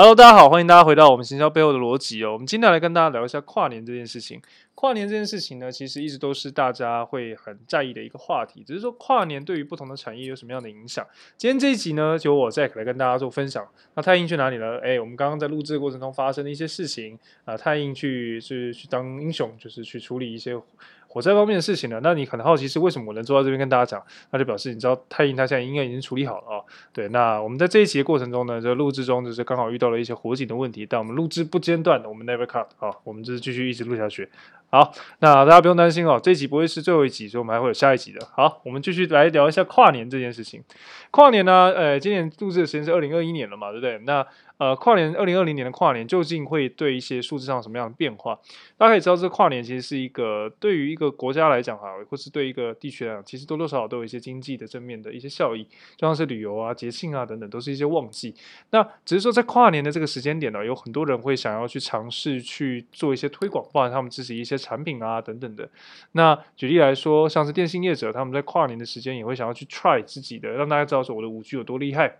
Hello，大家好，欢迎大家回到我们行销背后的逻辑哦。我们今天来跟大家聊一下跨年这件事情。跨年这件事情呢，其实一直都是大家会很在意的一个话题。只是说跨年对于不同的产业有什么样的影响？今天这一集呢，就我 Jack 来跟大家做分享。那太英去哪里了？哎，我们刚刚在录制的过程中发生的一些事情啊、呃，太英去是去当英雄，就是去处理一些。火灾方面的事情呢，那你可能好奇是为什么我能坐在这边跟大家讲，那就表示你知道太英他现在应该已经处理好了啊、哦。对，那我们在这一集的过程中呢，就录制中就是刚好遇到了一些火警的问题，但我们录制不间断的，我们 never cut 啊，我们就是继续一直录下去。好，那大家不用担心哦，这一集不会是最后一集，所以我们还会有下一集的。好，我们继续来聊一下跨年这件事情。跨年呢，呃，今年录制的时间是二零二一年了嘛，对不对？那呃，跨年二零二零年的跨年究竟会对一些数字上什么样的变化？大家可以知道，这跨年其实是一个对于一个国家来讲哈，或是对一个地区来讲，其实多多少少都有一些经济的正面的一些效益，就像是旅游啊、节庆啊等等，都是一些旺季。那只是说在跨年的这个时间点呢，有很多人会想要去尝试去做一些推广，包含他们自己一些产品啊等等的。那举例来说，像是电信业者，他们在跨年的时间也会想要去 try 自己的，让大家知道说我的五 G 有多厉害。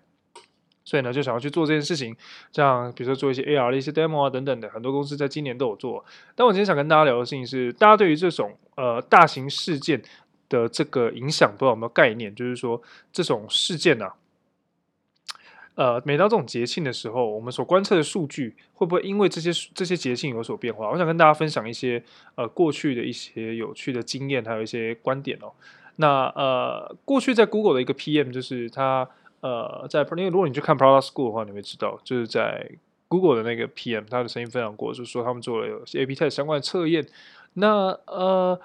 所以呢，就想要去做这件事情，像比如说做一些 AR 的一些 demo 啊等等的，很多公司在今年都有做。但我今天想跟大家聊的事情是，大家对于这种呃大型事件的这个影响，不知道有没有概念？就是说这种事件啊，呃，每到这种节庆的时候，我们所观测的数据会不会因为这些这些节庆有所变化？我想跟大家分享一些呃过去的一些有趣的经验，还有一些观点哦。那呃，过去在 Google 的一个 PM 就是他。呃，在因为如果你去看 Product School 的话，你会知道，就是在 Google 的那个 PM，他的声音分享过，就是说他们做了有些 A/B test 相关的测验。那呃，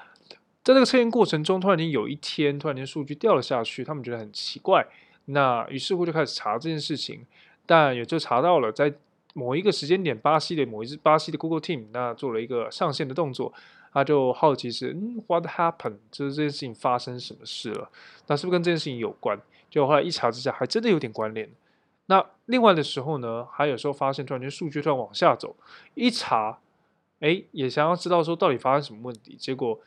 在这个测验过程中，突然间有一天，突然间数据掉了下去，他们觉得很奇怪。那于是乎就开始查这件事情，但也就查到了，在某一个时间点，巴西的某一支巴西的 Google Team，那做了一个上线的动作，他就好奇是，嗯，What happened？就是这件事情发生什么事了？那是不是跟这件事情有关？就后来一查之下，还真的有点关联。那另外的时候呢，还有时候发现突然间数据突然往下走，一查，哎，也想要知道说到底发生什么问题。结果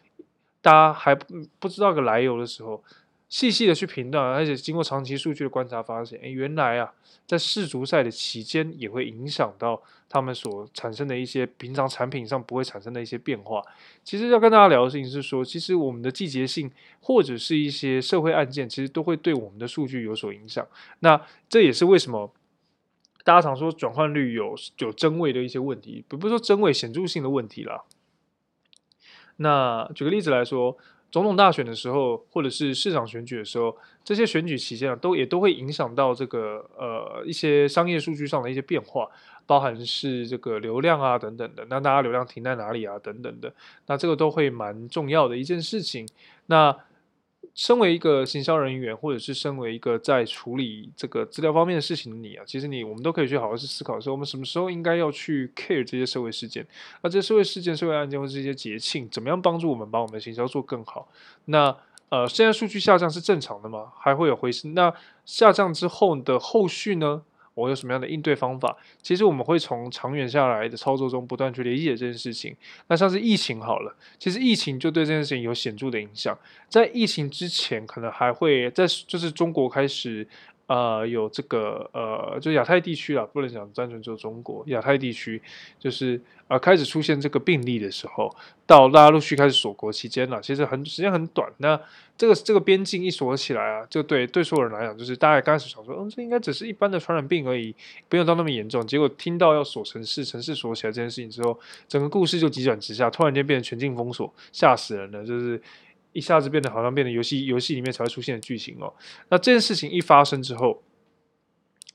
大家还不不知道个来由的时候。细细的去评断，而且经过长期数据的观察，发现，哎，原来啊，在世足赛的期间，也会影响到他们所产生的一些平常产品上不会产生的一些变化。其实要跟大家聊的事情是说，其实我们的季节性或者是一些社会案件，其实都会对我们的数据有所影响。那这也是为什么大家常说转换率有有真伪的一些问题，不不是说真伪显著性的问题啦。那举个例子来说。总统大选的时候，或者是市长选举的时候，这些选举期间啊，都也都会影响到这个呃一些商业数据上的一些变化，包含是这个流量啊等等的。那大家流量停在哪里啊等等的，那这个都会蛮重要的一件事情。那身为一个行销人员，或者是身为一个在处理这个资料方面的事情的你啊，其实你我们都可以去好好去思考说，我们什么时候应该要去 care 这些社会事件，那这些社会事件、社会案件或者这些节庆，怎么样帮助我们把我们的行销做更好？那呃，现在数据下降是正常的吗？还会有回升？那下降之后的后续呢？我有什么样的应对方法？其实我们会从长远下来的操作中不断去理解这件事情。那像是疫情好了，其实疫情就对这件事情有显著的影响。在疫情之前，可能还会在就是中国开始。呃，有这个呃，就亚太地区啊，不能讲单纯只有中国，亚太地区就是呃开始出现这个病例的时候，到大家陆续开始锁国期间了，其实很时间很短。那这个这个边境一锁起来啊，就对对所有人来讲，就是大家刚开始想说，嗯，这应该只是一般的传染病而已，不用到那么严重。结果听到要锁城市，城市锁起来这件事情之后，整个故事就急转直下，突然间变成全境封锁，吓死人了，就是。一下子变得好像变得游戏游戏里面才会出现的剧情哦。那这件事情一发生之后，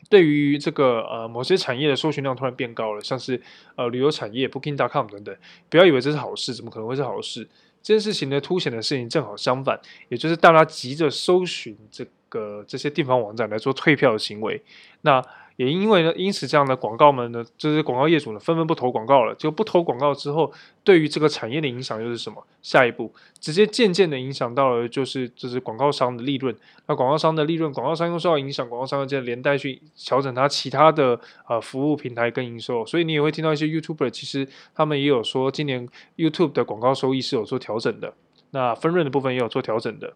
对于这个呃某些产业的搜寻量突然变高了，像是呃旅游产业、Booking.com 等等，不要以为这是好事，怎么可能会是好事？这件事情呢，凸显的事情正好相反，也就是大家急着搜寻这个这些地方网站来做退票的行为。那也因为呢，因此这样的广告们呢，这些广告业主呢，纷纷不投广告了。就不投广告之后，对于这个产业的影响又是什么？下一步直接渐渐的影响到了，就是就是广告商的利润。那广告商的利润，广告商又受到影响，广告商又接着连带去调整它其他的呃服务平台跟营收。所以你也会听到一些 YouTuber，其实他们也有说，今年 YouTube 的广告收益是有做调整的，那分润的部分也有做调整的。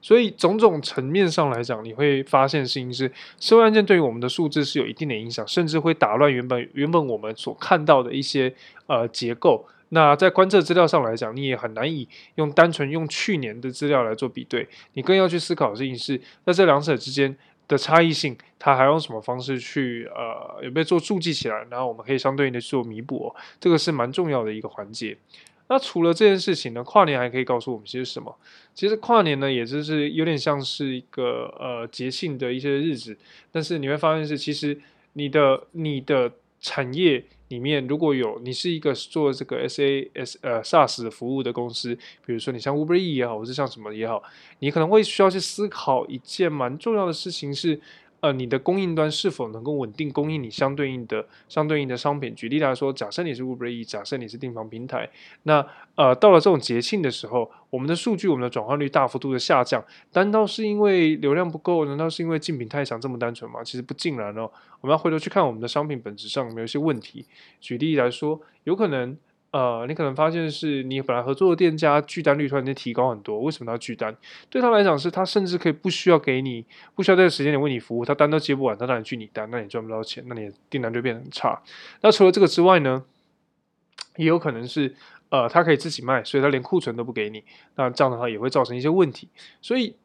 所以种种层面上来讲，你会发现事情是社会案件对于我们的数字是有一定的影响，甚至会打乱原本原本我们所看到的一些呃结构。那在观测资料上来讲，你也很难以用单纯用去年的资料来做比对，你更要去思考的事情是在这两者之间的差异性，它还用什么方式去呃有没有做注记起来，然后我们可以相对应的做弥补，这个是蛮重要的一个环节。那除了这件事情呢，跨年还可以告诉我们些什么？其实跨年呢，也就是有点像是一个呃节庆的一些日子，但是你会发现是，其实你的你的产业里面如果有你是一个做这个 SaaS 呃 SaaS 服务的公司，比如说你像 Uber E 也好，或是像什么也好，你可能会需要去思考一件蛮重要的事情是。呃，你的供应端是否能够稳定供应你相对应的相对应的商品？举例来说，假设你是 Uber E，假设你是订房平台，那呃，到了这种节庆的时候，我们的数据，我们的转换率大幅度的下降，难道是因为流量不够？难道是因为竞品太强这么单纯吗？其实不尽然哦，我们要回头去看我们的商品本质上有没有一些问题。举例来说，有可能。呃，你可能发现是你本来合作的店家拒单率突然间提高很多，为什么他要拒单？对他来讲是，他甚至可以不需要给你，不需要在时间点为你服务，他单都接不完，他让你拒你单，那你赚不到钱，那你订单就变得很差。那除了这个之外呢，也有可能是，呃，他可以自己卖，所以他连库存都不给你，那这样的话也会造成一些问题，所以。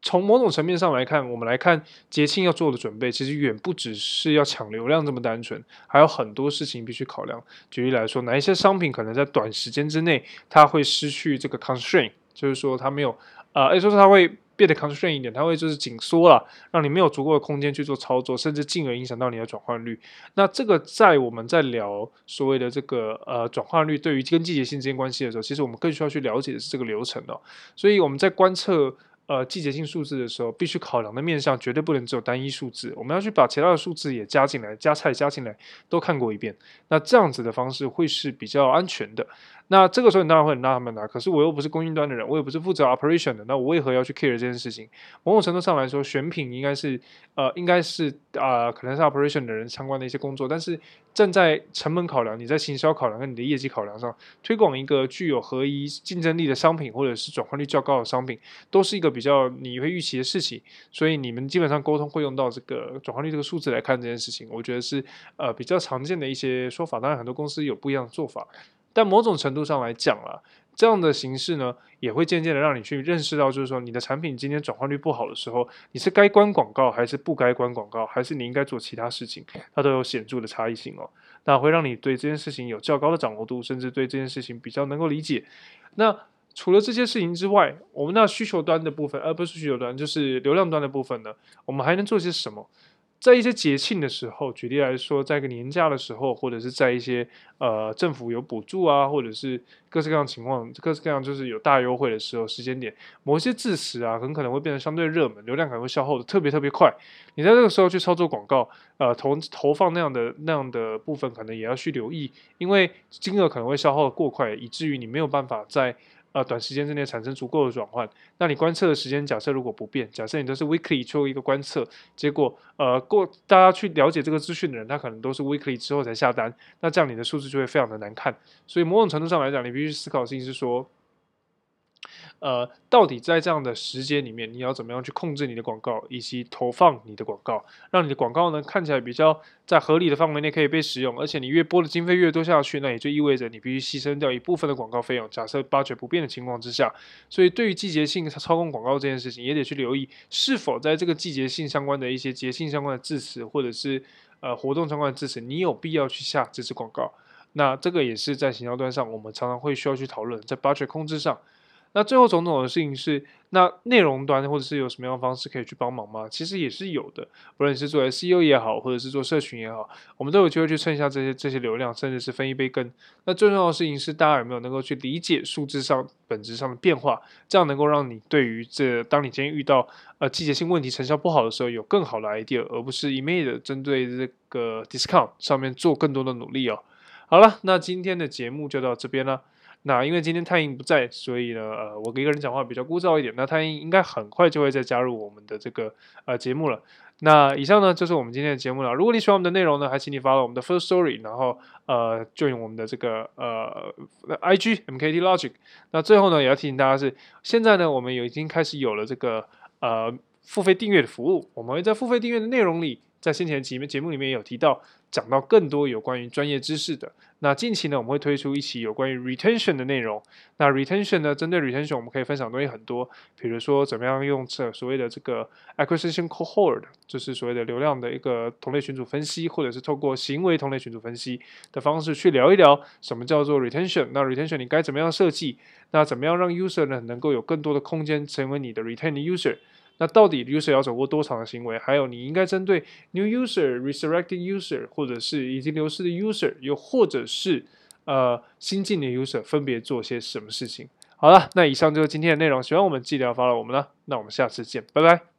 从某种层面上来看，我们来看节庆要做的准备，其实远不只是要抢流量这么单纯，还有很多事情必须考量。举例来说，哪一些商品可能在短时间之内它会失去这个 constraint，就是说它没有，呃，也就是说它会变得 constraint 一点，它会就是紧缩了，让你没有足够的空间去做操作，甚至进而影响到你的转换率。那这个在我们在聊所谓的这个呃转换率对于跟季节性之间关系的时候，其实我们更需要去了解的是这个流程哦。所以我们在观测。呃，季节性数字的时候，必须考量的面向绝对不能只有单一数字，我们要去把其他的数字也加进来，加菜加进来，都看过一遍。那这样子的方式会是比较安全的。那这个时候你当然会很纳闷啊，可是我又不是供应端的人，我也不是负责 operation 的，那我为何要去 care 这件事情？某种程度上来说，选品应该是呃，应该是啊、可能是 operation 的人相关的一些工作。但是站在成本考量，你在行销考量跟你的业绩考量上，推广一个具有合一竞争力的商品，或者是转换率较高的商品，都是一个比较你会预期的事情。所以你们基本上沟通会用到这个转换率这个数字来看这件事情，我觉得是呃比较常见的一些说法。当然，很多公司有不一样的做法。但某种程度上来讲啊，这样的形式呢，也会渐渐的让你去认识到，就是说你的产品今天转换率不好的时候，你是该关广告还是不该关广告，还是你应该做其他事情，它都有显著的差异性哦。那会让你对这件事情有较高的掌握度，甚至对这件事情比较能够理解。那除了这些事情之外，我们那需求端的部分，而不是需求端，就是流量端的部分呢，我们还能做些什么？在一些节庆的时候，举例来说，在一个年假的时候，或者是在一些呃政府有补助啊，或者是各式各样情况，各式各样就是有大优惠的时候，时间点，某些字词啊，很可能会变得相对热门，流量可能会消耗的特别特别快。你在这个时候去操作广告，呃，投投放那样的那样的部分，可能也要去留意，因为金额可能会消耗的过快，以至于你没有办法在。呃，短时间之内产生足够的转换，那你观测的时间假设如果不变，假设你都是 weekly 做一个观测，结果呃过大家去了解这个资讯的人，他可能都是 weekly 之后才下单，那这样你的数字就会非常的难看。所以某种程度上来讲，你必须思考的事情是说。呃，到底在这样的时间里面，你要怎么样去控制你的广告，以及投放你的广告，让你的广告呢看起来比较在合理的范围内可以被使用，而且你越拨的经费越多下去，那也就意味着你必须牺牲掉一部分的广告费用。假设 budget 不变的情况之下，所以对于季节性操控广告这件事情，也得去留意是否在这个季节性相关的一些节性相关的字词，或者是呃活动相关的字词，你有必要去下这支广告。那这个也是在行销端上，我们常常会需要去讨论，在 budget 控制上。那最后种种的事情是，那内容端或者是有什么样的方式可以去帮忙吗？其实也是有的，不论是做 SEO 也好，或者是做社群也好，我们都有机会去蹭一下这些这些流量，甚至是分一杯羹。那最重要的事情是，大家有没有能够去理解数字上本质上的变化，这样能够让你对于这当你今天遇到呃季节性问题成效不好的时候，有更好的 idea，而不是一昧的针对这个 discount 上面做更多的努力哦。好了，那今天的节目就到这边了。那因为今天太英不在，所以呢，呃，我一个人讲话比较枯燥一点。那太英应该很快就会再加入我们的这个呃节目了。那以上呢就是我们今天的节目了。如果你喜欢我们的内容呢，还请你发到我们的 First Story，然后呃 join 我们的这个呃 IG MKT Logic。那最后呢，也要提醒大家是，现在呢我们有已经开始有了这个呃付费订阅的服务，我们会在付费订阅的内容里。在先前几节目里面有提到，讲到更多有关于专业知识的。那近期呢，我们会推出一期有关于 retention 的内容。那 retention 呢，针对 retention，我们可以分享的东西很多，比如说怎么样用这所谓的这个 acquisition cohort，就是所谓的流量的一个同类群组分析，或者是透过行为同类群组分析的方式去聊一聊什么叫做 retention。那 retention 你该怎么样设计？那怎么样让 user 呢能够有更多的空间成为你的 retain user？那到底 user 要走过多长的行为？还有你应该针对 new user、resurrected user，或者是已经流失的 user，又或者是呃新进的 user，分别做些什么事情？好了，那以上就是今天的内容。喜欢我们记得要 follow 我们了。那我们下次见，拜拜。